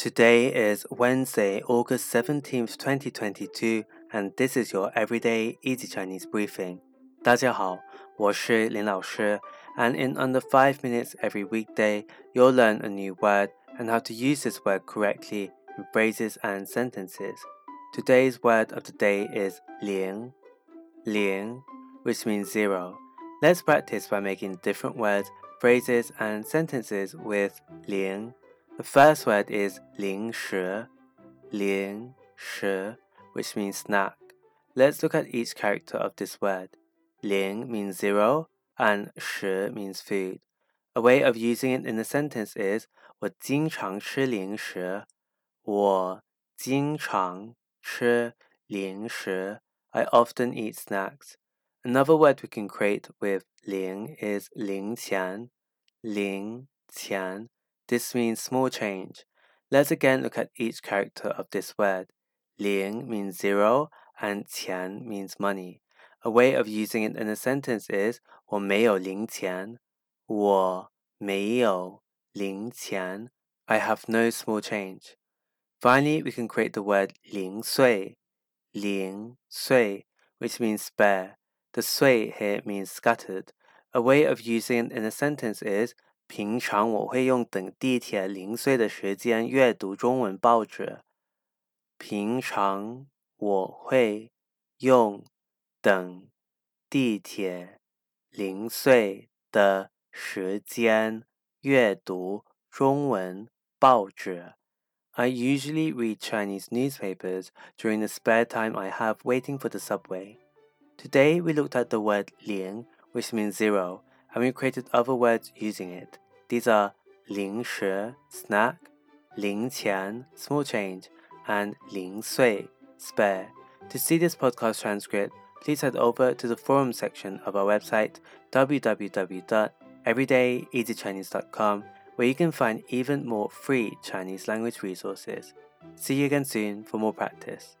Today is Wednesday, August 17th, 2022, and this is your everyday easy Chinese briefing. 大家好，我是林老师, and in under 5 minutes every weekday, you'll learn a new word and how to use this word correctly in phrases and sentences. Today's word of the day is 零,零, which means zero. Let's practice by making different words, phrases, and sentences with 零. The first word is 零食,零食, which means snack. Let's look at each character of this word. 零 means zero and 食 means food. A way of using it in a sentence is 我经常吃零食。我经常吃零食. I often eat snacks. Another word we can create with 零 is 零钱,零钱. this means small change. Let's again look at each character of this word. Ling means zero and qian means money. A way of using it in a sentence is 我没有零钱,我没有零钱. I have no small change. Finally, we can create the word 零碎,零碎, which means spare. The 碎 here means scattered. A way of using it in a sentence is 平常我会用等地铁零碎的时间阅读中文报纸。平常我会用等地铁零碎的时间阅读中文报纸。I usually read Chinese newspapers during the spare time I have waiting for the subway. Today we looked at the word 零, which means zero, and we created other words using it. These are 零食 snack, 零钱 small change, and 零碎 spare. To see this podcast transcript, please head over to the forum section of our website www.everydayeasychinese.com where you can find even more free Chinese language resources. See you again soon for more practice.